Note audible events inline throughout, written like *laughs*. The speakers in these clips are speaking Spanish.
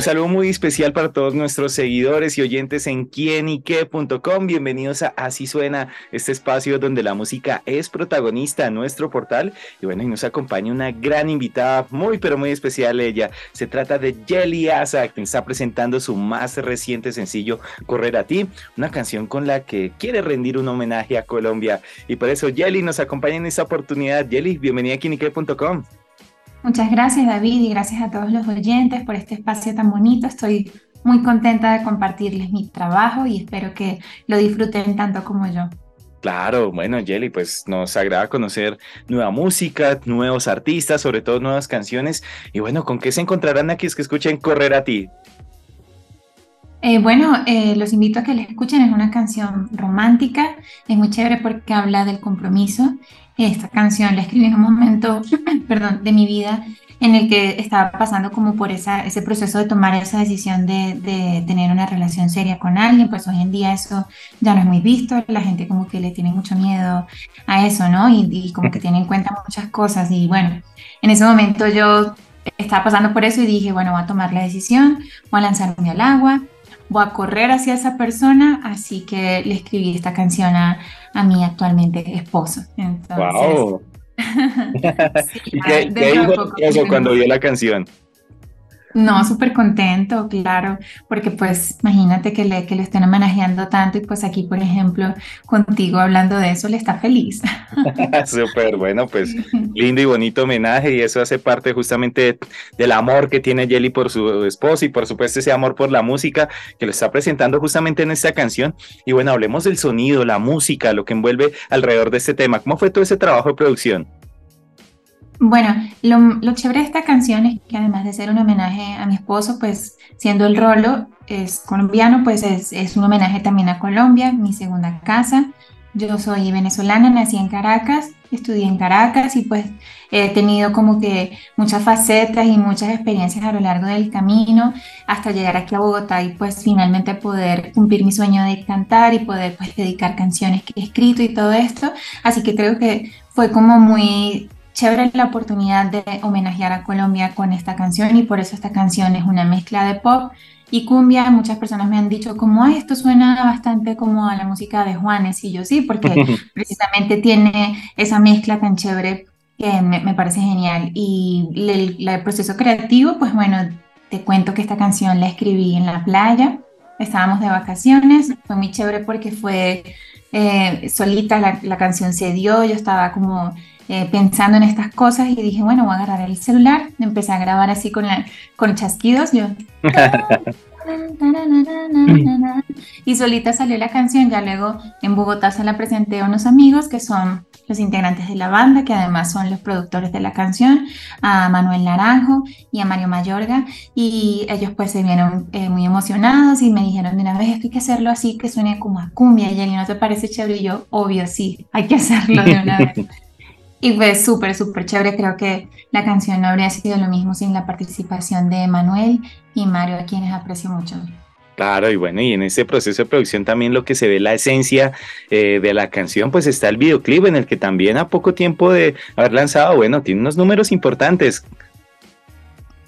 Un saludo muy especial para todos nuestros seguidores y oyentes en quienique.com. Bienvenidos a Así Suena, este espacio donde la música es protagonista en nuestro portal. Y bueno, y nos acompaña una gran invitada, muy pero muy especial ella. Se trata de Jelly Asa, quien está presentando su más reciente sencillo, Correr a ti, una canción con la que quiere rendir un homenaje a Colombia. Y por eso Jelly nos acompaña en esta oportunidad. Jelly, bienvenida a quienique.com. Muchas gracias David y gracias a todos los oyentes por este espacio tan bonito. Estoy muy contenta de compartirles mi trabajo y espero que lo disfruten tanto como yo. Claro, bueno, Jelly, pues nos agrada conocer nueva música, nuevos artistas, sobre todo nuevas canciones. Y bueno, ¿con qué se encontrarán aquí es que escuchen Correr a ti? Eh, bueno, eh, los invito a que la escuchen. Es una canción romántica, es muy chévere porque habla del compromiso esta canción la escribí en un momento, *clears throat* perdón, de mi vida en el que estaba pasando como por esa, ese proceso de tomar esa decisión de, tener una relación seria con alguien, pues hoy en día eso ya no es muy visto, la gente como que le tiene mucho miedo a eso, ¿no? Y, y como que tiene en cuenta muchas cosas y bueno, en ese momento yo estaba pasando por eso y dije, bueno, voy a tomar la decisión, voy a lanzarme al agua, voy a correr hacia esa persona, así que le escribí esta canción a, a mi actualmente esposo. Entonces, wow. *laughs* *laughs* ¿Y qué, dijo cuando vio la canción? No, súper contento, claro, porque pues imagínate que le, que le estén homenajeando tanto y pues aquí, por ejemplo, contigo hablando de eso, le está feliz. *laughs* súper bueno, pues *laughs* lindo y bonito homenaje y eso hace parte justamente del amor que tiene Jelly por su esposo y por supuesto ese amor por la música que lo está presentando justamente en esta canción. Y bueno, hablemos del sonido, la música, lo que envuelve alrededor de este tema. ¿Cómo fue todo ese trabajo de producción? Bueno, lo, chévere de esta canción es que además de ser un homenaje a mi esposo, pues siendo el rolo es colombiano, pues es, es un homenaje también a Colombia, mi segunda casa. Yo soy venezolana, nací en Caracas, estudié en Caracas y pues he tenido como que muchas facetas y muchas experiencias a lo largo del camino hasta llegar aquí a Bogotá y pues finalmente poder cumplir mi sueño de cantar y poder pues dedicar canciones que he escrito y todo esto. Así que creo que fue como muy chévere la oportunidad de homenajear a Colombia con esta canción y por eso esta canción es una mezcla de pop y cumbia. Muchas personas me han dicho como esto suena bastante como a la música de Juanes y yo sí, porque *laughs* precisamente tiene esa mezcla tan chévere que me, parece genial. Y el, proceso creativo, pues bueno, te cuento que esta canción la escribí en la playa, estábamos de vacaciones, fue muy chévere porque fue eh, solita la, la canción se dio, yo estaba como eh, pensando en estas cosas y dije, bueno, voy a agarrar el celular, empecé a grabar así con, la, con chasquidos, yo... *laughs* y solita salió la canción, ya luego en Bogotá se la presenté a unos amigos que son los integrantes de la banda, que además son los productores de la canción, a Manuel Naranjo y a Mario Mayorga, y ellos pues se vieron eh, muy emocionados y me dijeron de una vez, que hay que hacerlo así, que suene como a cumbia, y ¿no te parece chévere? Y yo, obvio, sí, hay que hacerlo de una vez. *laughs* Y fue súper, súper chévere. Creo que la canción no habría sido lo mismo sin la participación de Manuel y Mario, a quienes aprecio mucho. Claro, y bueno, y en ese proceso de producción también lo que se ve la esencia eh, de la canción, pues está el videoclip en el que también a poco tiempo de haber lanzado, bueno, tiene unos números importantes.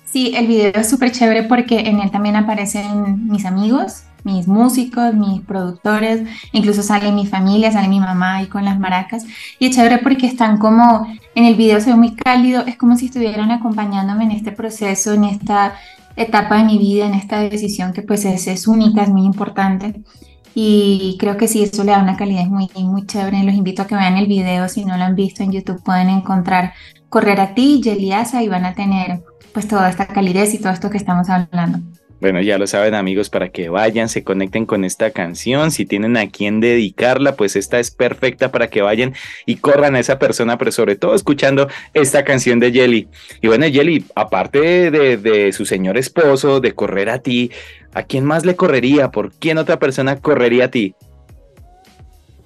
Sí, el video es súper chévere porque en él también aparecen mis amigos, mis músicos, mis productores, incluso sale mi familia, sale mi mamá ahí con las maracas. Y es chévere porque están como, en el video se ve muy cálido, es como si estuvieran acompañándome en este proceso, en esta etapa de mi vida, en esta decisión que pues es, es única, es muy importante. Y creo que sí, eso le da una calidad muy, muy chévere. Los invito a que vean el video, si no lo han visto en YouTube pueden encontrar Correr a ti, Yeliasa y van a tener pues toda esta calidez y todo esto que estamos hablando. Bueno, ya lo saben amigos, para que vayan, se conecten con esta canción, si tienen a quién dedicarla, pues esta es perfecta para que vayan y corran a esa persona, pero sobre todo escuchando esta canción de Jelly. Y bueno, Jelly, aparte de, de su señor esposo, de correr a ti, ¿a quién más le correría? ¿Por quién otra persona correría a ti?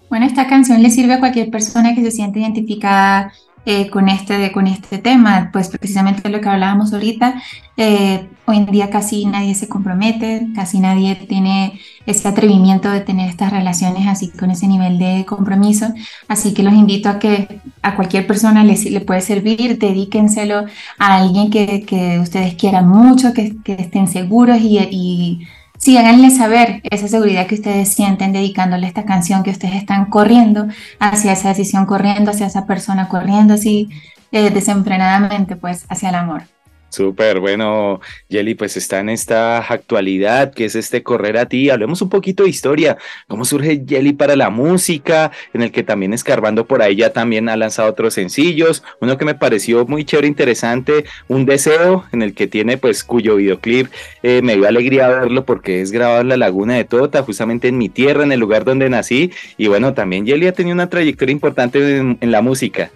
Bueno, esta canción le sirve a cualquier persona que se siente identificada eh, con, este, con este tema, pues precisamente lo que hablábamos ahorita, eh, hoy en día casi nadie se compromete, casi nadie tiene ese atrevimiento de tener estas relaciones así con ese nivel de compromiso, así que los invito a que a cualquier persona le, le puede servir, dedíquenselo a alguien que, que ustedes quieran mucho, que, que estén seguros y, y Sí, háganle saber esa seguridad que ustedes sienten dedicándole esta canción, que ustedes están corriendo hacia esa decisión, corriendo hacia esa persona, corriendo así eh, desenfrenadamente, pues hacia el amor. Súper, bueno, Yeli, pues está en esta actualidad que es este correr a ti. Hablemos un poquito de historia. ¿Cómo surge Yeli para la música? En el que también escarbando por ahí ya también ha lanzado otros sencillos. Uno que me pareció muy chévere, interesante, Un Deseo, en el que tiene pues cuyo videoclip eh, me dio alegría verlo porque es grabado en la Laguna de Tota, justamente en mi tierra, en el lugar donde nací. Y bueno, también Yeli ha tenido una trayectoria importante en la música.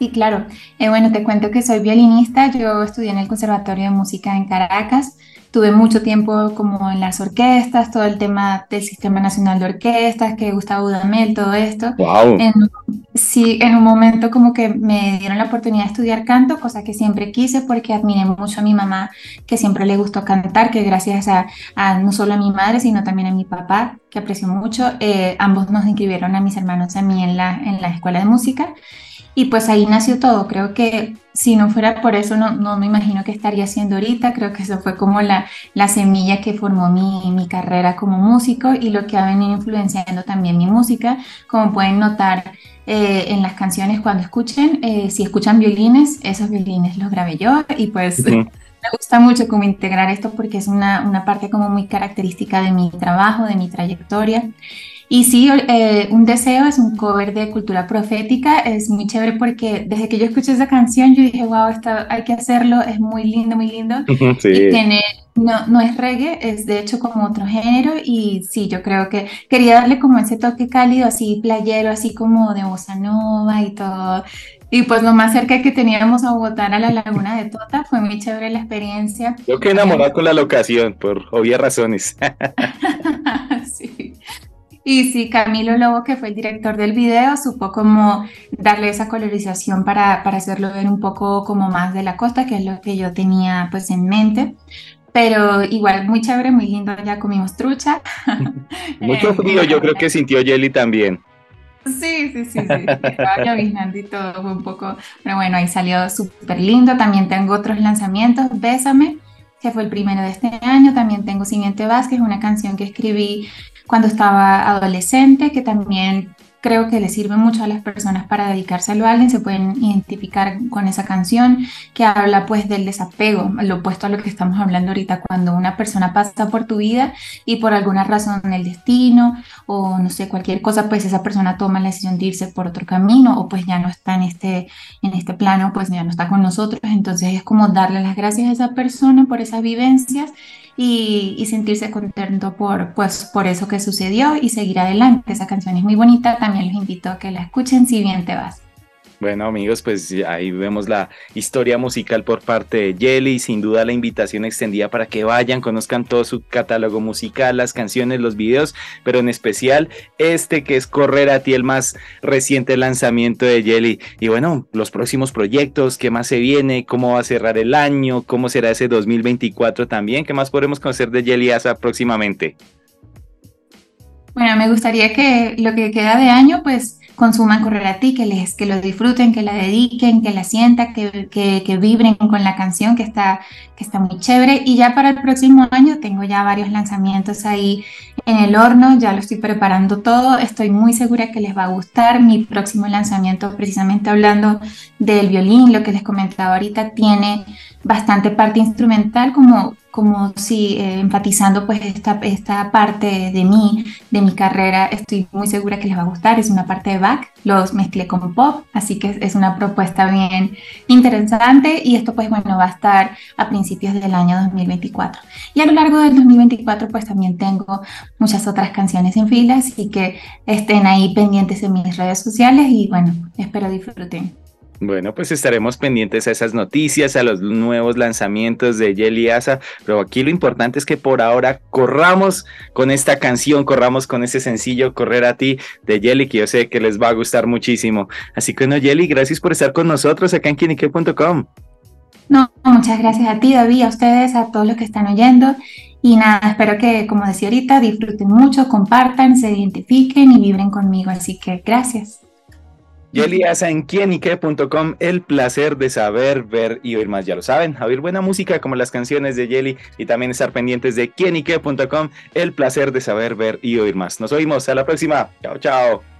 Sí, claro. Eh, bueno, te cuento que soy violinista. Yo estudié en el Conservatorio de Música en Caracas. Tuve mucho tiempo como en las orquestas, todo el tema del Sistema Nacional de Orquestas, que Gustavo Dudamel, todo esto. Wow. sí, en un momento como que me dieron la oportunidad de estudiar canto, cosa que siempre quise porque admiré mucho a mi mamá, que siempre le gustó cantar, que gracias a, no solo a mi madre, sino también a mi papá, que aprecio mucho, eh, ambos nos inscribieron a mis hermanos a mí en la, en la escuela de música. Y pues ahí nació todo. Creo que si no fuera por eso, no, no me imagino que estaría haciendo ahorita. Creo que eso fue como la, la semilla que formó mi, mi carrera como músico y lo que ha venido influenciando también mi música. Como pueden notar eh, en las canciones cuando escuchen, eh, si escuchan violines, esos violines los grabé yo y pues... *laughs* Me gusta mucho como integrar esto porque es una, una parte como muy característica de mi trabajo, de mi trayectoria. Y sí, eh, Un Deseo es un cover de cultura profética, es muy chévere porque desde que yo escuché esa canción yo dije, wow, esto hay que hacerlo, es muy lindo, muy lindo. *laughs* Sí. Y tiene, no, no es reggae, es de hecho como otro género y sí, yo creo que quería darle como ese toque cálido, así playero, así como de bossa nova y todo. Y pues lo más cerca que teníamos a Bogotá a la laguna de Tota, fue muy chévere la experiencia. Yo quedé enamorado con la locación, por obvias razones. *laughs* Y sí, Camilo Lobo, que fue el director del video, supo como darle esa colorización para, para hacerlo ver un poco como más de la costa, que es lo que yo tenía pues en mente. Pero igual muy chévere, muy lindo, ya comimos trucha. *laughs* Mucho frío, yo creo que sintió Jelly también. Sí, sí, sí, sí, estaba lloviznando y todo, fue un poco, pero bueno, ahí salió súper lindo. También tengo otros lanzamientos, Bésame, que fue el primero de este año. También tengo Siguiente Vázquez, una canción que escribí cuando estaba adolescente, que también creo que le sirve mucho a las personas para dedicárselo a alguien, se pueden identificar con esa canción que habla pues del desapego, lo opuesto a lo que estamos hablando ahorita, cuando una persona pasa por tu vida y por alguna razón el destino o no sé, cualquier cosa, pues esa persona toma la decisión de irse por otro camino o pues ya no está en este, en este plano, pues ya no está con nosotros, entonces es como darle las gracias a esa persona por esas vivencias y, sentirse contento por, pues, por eso que sucedió y seguir adelante. Esa canción es muy bonita, también los invito a que la escuchen si bien te vas. Bueno amigos, pues ahí vemos la historia musical por parte de Jelly, sin duda la invitación extendida para que vayan, conozcan todo su catálogo musical, las canciones, los videos, pero en especial este que es Correr a ti, el más reciente lanzamiento de Jelly. Y bueno, los próximos proyectos, qué más se viene, cómo va a cerrar el año, cómo será ese 2024 también, qué más podremos conocer de Jelly Asa próximamente. Bueno, me gustaría que lo que queda de año, pues consuman Correr a ti, que, les, que lo disfruten, que la dediquen, que la sientan, que, que, que, vibren con la canción que está, que está muy chévere. Y ya para el próximo año tengo ya varios lanzamientos ahí en el horno, ya lo estoy preparando todo, estoy muy segura que les va a gustar. Mi próximo lanzamiento, precisamente hablando del violín, lo que les comentaba ahorita, tiene bastante parte instrumental, como como si eh, enfatizando pues esta, esta parte de mí, de mi carrera, estoy muy segura que les va a gustar, es una parte de back, los mezclé con pop, así que es una propuesta bien interesante y esto pues bueno va a estar a principios del año 2024. Y a lo largo del 2024 pues también tengo muchas otras canciones en fila, así que estén ahí pendientes en mis redes sociales y bueno, espero disfruten. Bueno, pues estaremos pendientes a esas noticias, a los nuevos lanzamientos de Jelly Asa, pero aquí lo importante es que por ahora corramos con esta canción, corramos con ese sencillo Correr a ti de Jelly, que yo sé que les va a gustar muchísimo. Así que bueno, Jelly, gracias por estar con nosotros acá en quienique.com. No, muchas gracias a ti, David, a ustedes, a todos los que están oyendo. Y nada, espero que, como decía ahorita, disfruten mucho, compartan, se identifiquen y vibren conmigo. Así que gracias. Yeli Asa en quienique.com, el placer de saber, ver y oír más, ya lo saben, oír buena música como las canciones de Yeli y también estar pendientes de quienique.com, el placer de saber, ver y oír más. Nos oímos, a la próxima, chao. Chao.